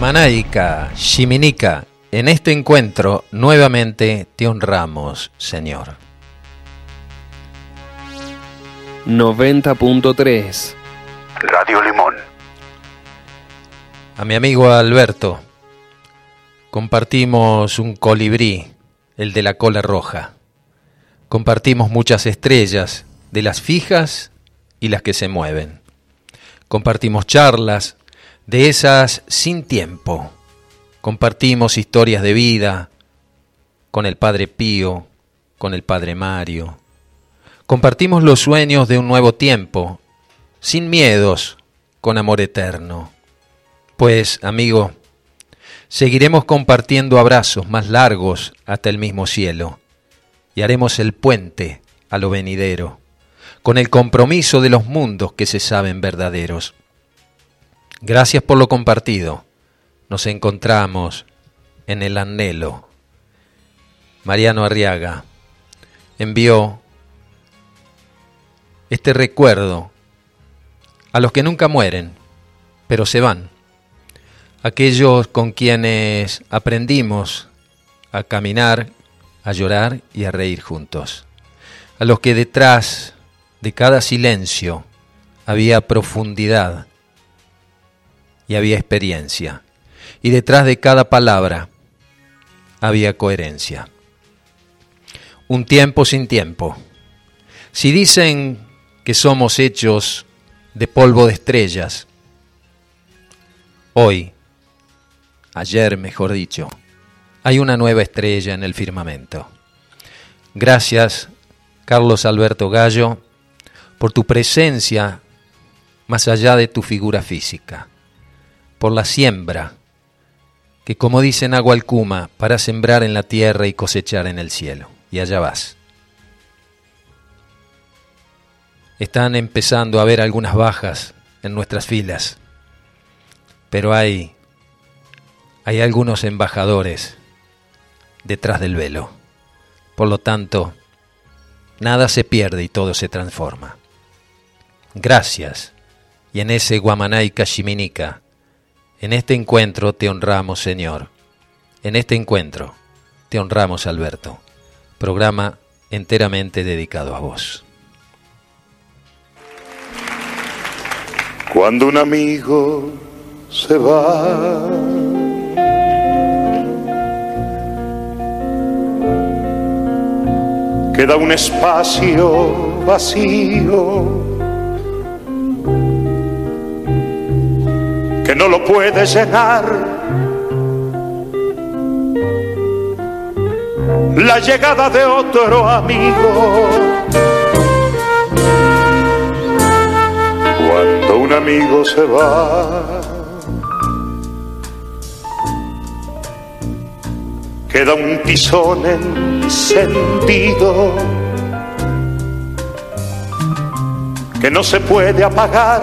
Guamanaica, Shiminica, en este encuentro nuevamente te honramos, Señor. 90.3 Radio Limón. A mi amigo Alberto, compartimos un colibrí, el de la cola roja. Compartimos muchas estrellas, de las fijas y las que se mueven. Compartimos charlas, de esas sin tiempo. Compartimos historias de vida con el Padre Pío, con el Padre Mario. Compartimos los sueños de un nuevo tiempo, sin miedos, con amor eterno. Pues, amigo, seguiremos compartiendo abrazos más largos hasta el mismo cielo y haremos el puente a lo venidero, con el compromiso de los mundos que se saben verdaderos. Gracias por lo compartido. Nos encontramos en el anhelo. Mariano Arriaga envió este recuerdo a los que nunca mueren, pero se van. Aquellos con quienes aprendimos a caminar, a llorar y a reír juntos. A los que detrás de cada silencio había profundidad y había experiencia. Y detrás de cada palabra había coherencia. Un tiempo sin tiempo. Si dicen que somos hechos de polvo de estrellas, hoy, ayer mejor dicho, hay una nueva estrella en el firmamento. Gracias, Carlos Alberto Gallo, por tu presencia más allá de tu figura física por la siembra, que como dicen Agualcuma, para sembrar en la tierra y cosechar en el cielo. Y allá vas. Están empezando a haber algunas bajas en nuestras filas, pero hay, hay algunos embajadores detrás del velo. Por lo tanto, nada se pierde y todo se transforma. Gracias. Y en ese Guamanay Cachiminica, en este encuentro te honramos, Señor. En este encuentro te honramos, Alberto. Programa enteramente dedicado a vos. Cuando un amigo se va, queda un espacio vacío que no lo puede llenar. La llegada de otro amigo. Cuando un amigo se va, queda un tizón encendido que no se puede apagar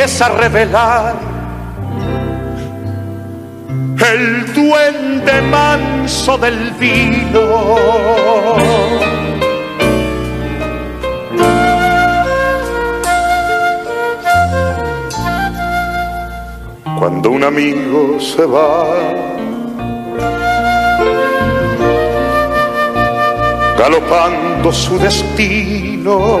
empieza a revelar el duende manso del vino cuando un amigo se va. Galopando su destino,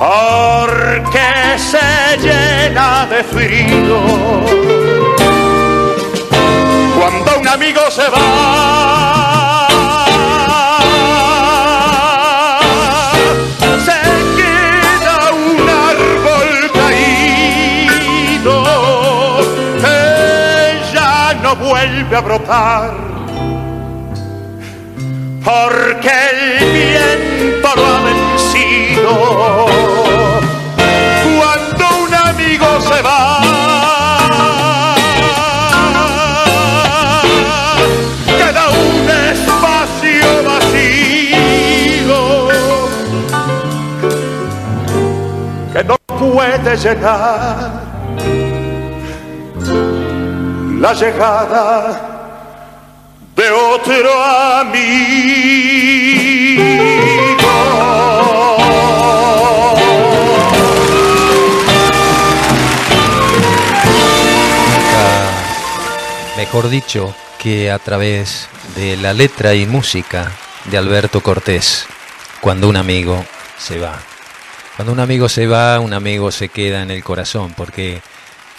Porque se llena de frío cuando un amigo se va. Se queda un árbol caído que ya no vuelve a brotar. Porque el viento lo ha vencido. Puede llenar la llegada de otro amigo. Mejor dicho, que a través de la letra y música de Alberto Cortés, cuando un amigo se va. Cuando un amigo se va, un amigo se queda en el corazón, porque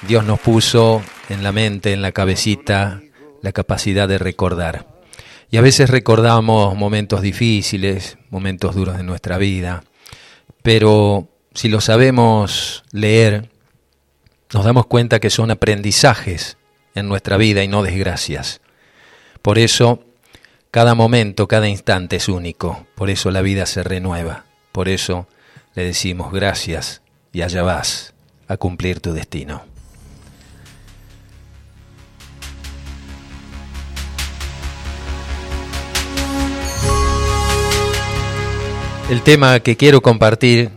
Dios nos puso en la mente, en la cabecita, la capacidad de recordar. Y a veces recordamos momentos difíciles, momentos duros de nuestra vida, pero si lo sabemos leer, nos damos cuenta que son aprendizajes en nuestra vida y no desgracias. Por eso, cada momento, cada instante es único, por eso la vida se renueva, por eso le decimos gracias y allá vas a cumplir tu destino. El tema que quiero compartir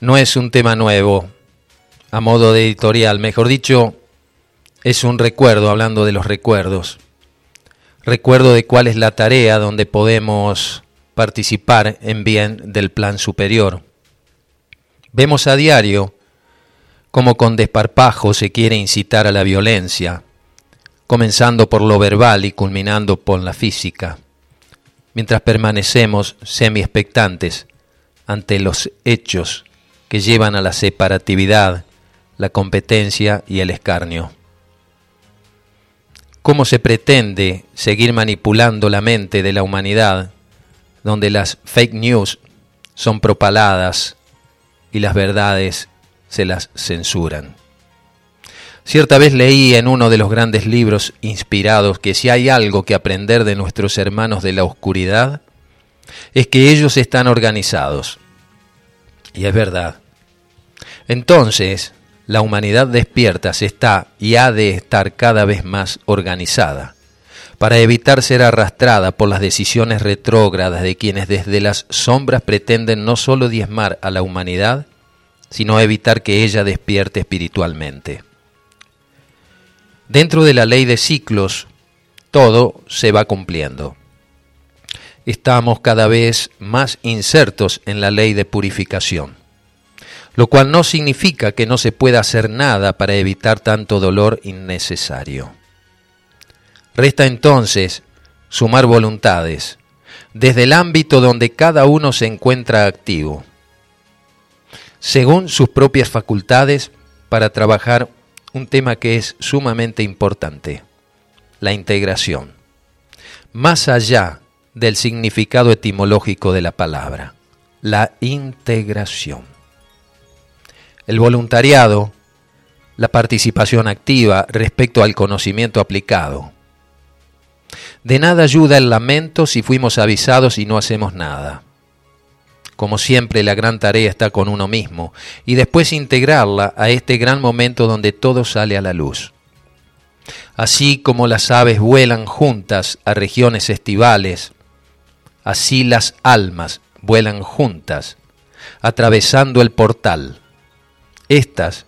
no es un tema nuevo, a modo de editorial, mejor dicho, es un recuerdo, hablando de los recuerdos. Recuerdo de cuál es la tarea donde podemos participar en bien del plan superior. Vemos a diario cómo con desparpajo se quiere incitar a la violencia, comenzando por lo verbal y culminando por la física, mientras permanecemos semi-expectantes ante los hechos que llevan a la separatividad, la competencia y el escarnio. ¿Cómo se pretende seguir manipulando la mente de la humanidad donde las fake news son propaladas y las verdades se las censuran? Cierta vez leí en uno de los grandes libros inspirados que si hay algo que aprender de nuestros hermanos de la oscuridad, es que ellos están organizados. Y es verdad. Entonces, la humanidad despierta se está y ha de estar cada vez más organizada, para evitar ser arrastrada por las decisiones retrógradas de quienes desde las sombras pretenden no solo diezmar a la humanidad, sino evitar que ella despierte espiritualmente. Dentro de la ley de ciclos, todo se va cumpliendo. Estamos cada vez más insertos en la ley de purificación, lo cual no significa que no se pueda hacer nada para evitar tanto dolor innecesario. Resta entonces sumar voluntades desde el ámbito donde cada uno se encuentra activo, según sus propias facultades, para trabajar un tema que es sumamente importante, la integración, más allá del significado etimológico de la palabra, la integración. El voluntariado, la participación activa respecto al conocimiento aplicado. De nada ayuda el lamento si fuimos avisados y no hacemos nada. Como siempre, la gran tarea está con uno mismo y después integrarla a este gran momento donde todo sale a la luz. Así como las aves vuelan juntas a regiones estivales, así las almas vuelan juntas, atravesando el portal. Estas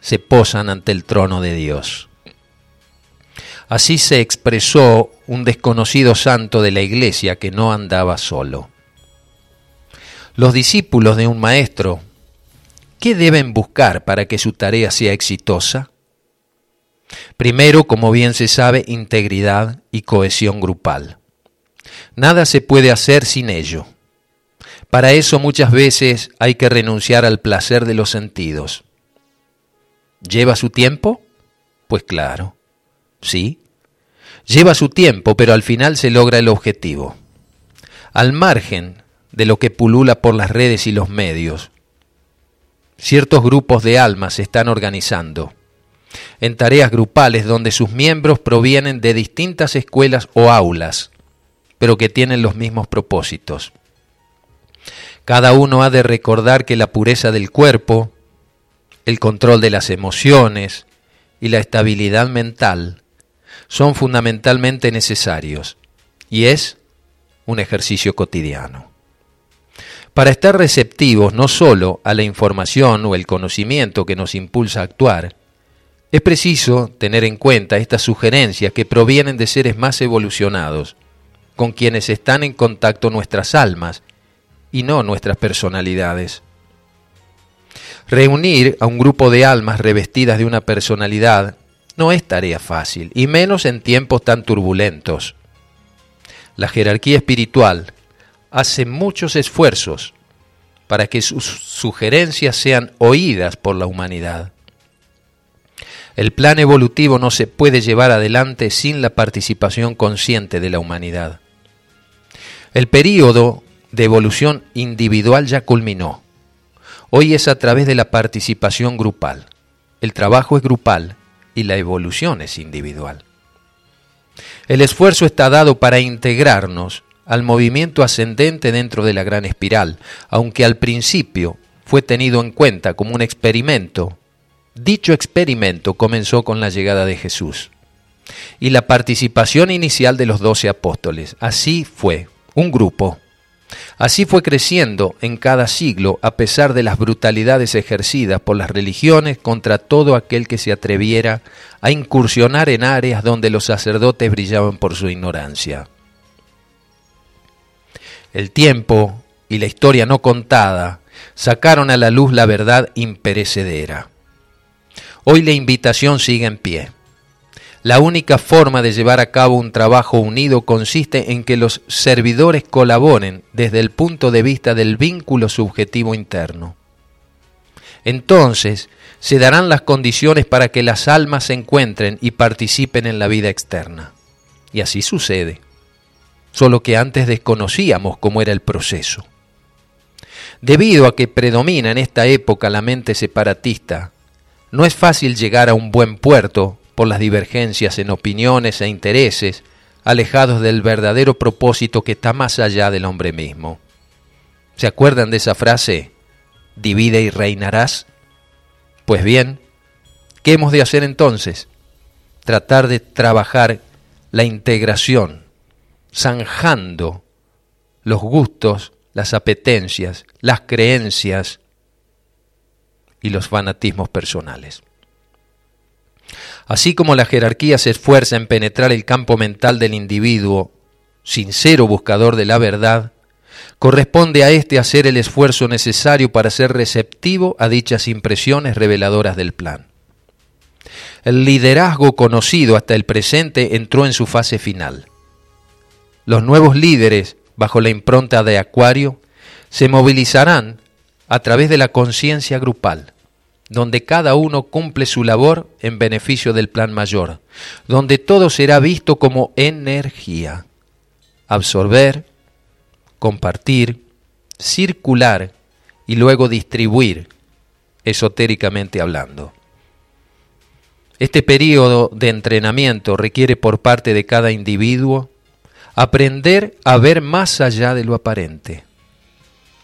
se posan ante el trono de Dios. Así se expresó un desconocido santo de la iglesia que no andaba solo. Los discípulos de un maestro, ¿qué deben buscar para que su tarea sea exitosa? Primero, como bien se sabe, integridad y cohesión grupal. Nada se puede hacer sin ello. Para eso muchas veces hay que renunciar al placer de los sentidos. ¿Lleva su tiempo? Pues claro, sí. Lleva su tiempo, pero al final se logra el objetivo. Al margen de lo que pulula por las redes y los medios, ciertos grupos de almas se están organizando en tareas grupales donde sus miembros provienen de distintas escuelas o aulas, pero que tienen los mismos propósitos. Cada uno ha de recordar que la pureza del cuerpo, el control de las emociones y la estabilidad mental son fundamentalmente necesarios y es un ejercicio cotidiano. Para estar receptivos no solo a la información o el conocimiento que nos impulsa a actuar, es preciso tener en cuenta estas sugerencias que provienen de seres más evolucionados, con quienes están en contacto nuestras almas y no nuestras personalidades. Reunir a un grupo de almas revestidas de una personalidad no es tarea fácil, y menos en tiempos tan turbulentos. La jerarquía espiritual hace muchos esfuerzos para que sus sugerencias sean oídas por la humanidad. El plan evolutivo no se puede llevar adelante sin la participación consciente de la humanidad. El período de evolución individual ya culminó. Hoy es a través de la participación grupal. El trabajo es grupal y la evolución es individual. El esfuerzo está dado para integrarnos al movimiento ascendente dentro de la gran espiral, aunque al principio fue tenido en cuenta como un experimento Dicho experimento comenzó con la llegada de Jesús y la participación inicial de los doce apóstoles. Así fue, un grupo. Así fue creciendo en cada siglo a pesar de las brutalidades ejercidas por las religiones contra todo aquel que se atreviera a incursionar en áreas donde los sacerdotes brillaban por su ignorancia. El tiempo y la historia no contada sacaron a la luz la verdad imperecedera. Hoy la invitación sigue en pie. La única forma de llevar a cabo un trabajo unido consiste en que los servidores colaboren desde el punto de vista del vínculo subjetivo interno. Entonces se darán las condiciones para que las almas se encuentren y participen en la vida externa. Y así sucede, solo que antes desconocíamos cómo era el proceso. Debido a que predomina en esta época la mente separatista, no es fácil llegar a un buen puerto por las divergencias en opiniones e intereses, alejados del verdadero propósito que está más allá del hombre mismo. ¿Se acuerdan de esa frase? Divide y reinarás. Pues bien, ¿qué hemos de hacer entonces? Tratar de trabajar la integración, zanjando los gustos, las apetencias, las creencias, y los fanatismos personales. Así como la jerarquía se esfuerza en penetrar el campo mental del individuo, sincero buscador de la verdad, corresponde a éste hacer el esfuerzo necesario para ser receptivo a dichas impresiones reveladoras del plan. El liderazgo conocido hasta el presente entró en su fase final. Los nuevos líderes, bajo la impronta de Acuario, se movilizarán a través de la conciencia grupal, donde cada uno cumple su labor en beneficio del plan mayor, donde todo será visto como energía, absorber, compartir, circular y luego distribuir, esotéricamente hablando. Este periodo de entrenamiento requiere por parte de cada individuo aprender a ver más allá de lo aparente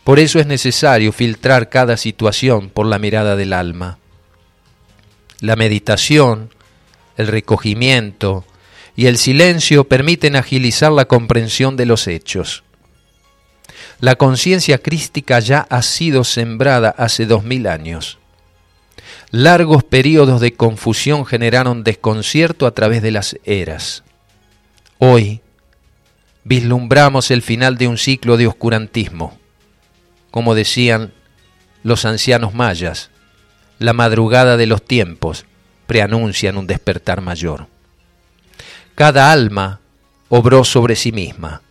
por eso es necesario filtrar cada situación por la mirada del alma. La meditación, el recogimiento y el silencio permiten agilizar la comprensión de los hechos. La conciencia crística ya ha sido sembrada hace dos mil años. Largos periodos de confusión generaron desconcierto a través de las eras. Hoy vislumbramos el final de un ciclo de oscurantismo como decían los ancianos mayas, la madrugada de los tiempos preanuncian un despertar mayor. Cada alma obró sobre sí misma,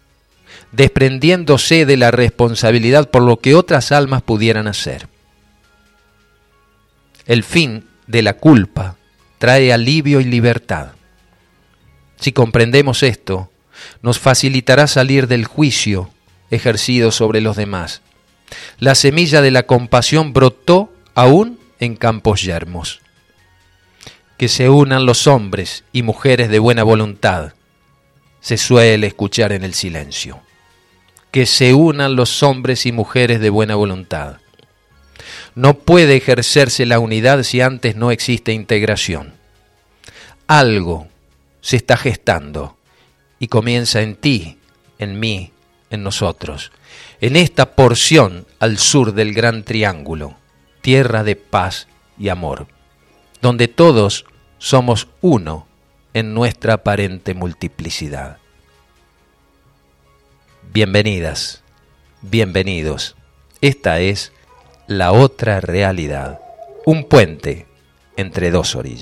desprendiéndose de la responsabilidad por lo que otras almas pudieran hacer. El fin de la culpa trae alivio y libertad. Si comprendemos esto, nos facilitará salir del juicio ejercido sobre los demás. La semilla de la compasión brotó aún en campos yermos. Que se unan los hombres y mujeres de buena voluntad, se suele escuchar en el silencio. Que se unan los hombres y mujeres de buena voluntad. No puede ejercerse la unidad si antes no existe integración. Algo se está gestando y comienza en ti, en mí, en nosotros, en esta porción al sur del gran triángulo, tierra de paz y amor, donde todos somos uno en nuestra aparente multiplicidad. Bienvenidas, bienvenidos. Esta es la otra realidad, un puente entre dos orillas.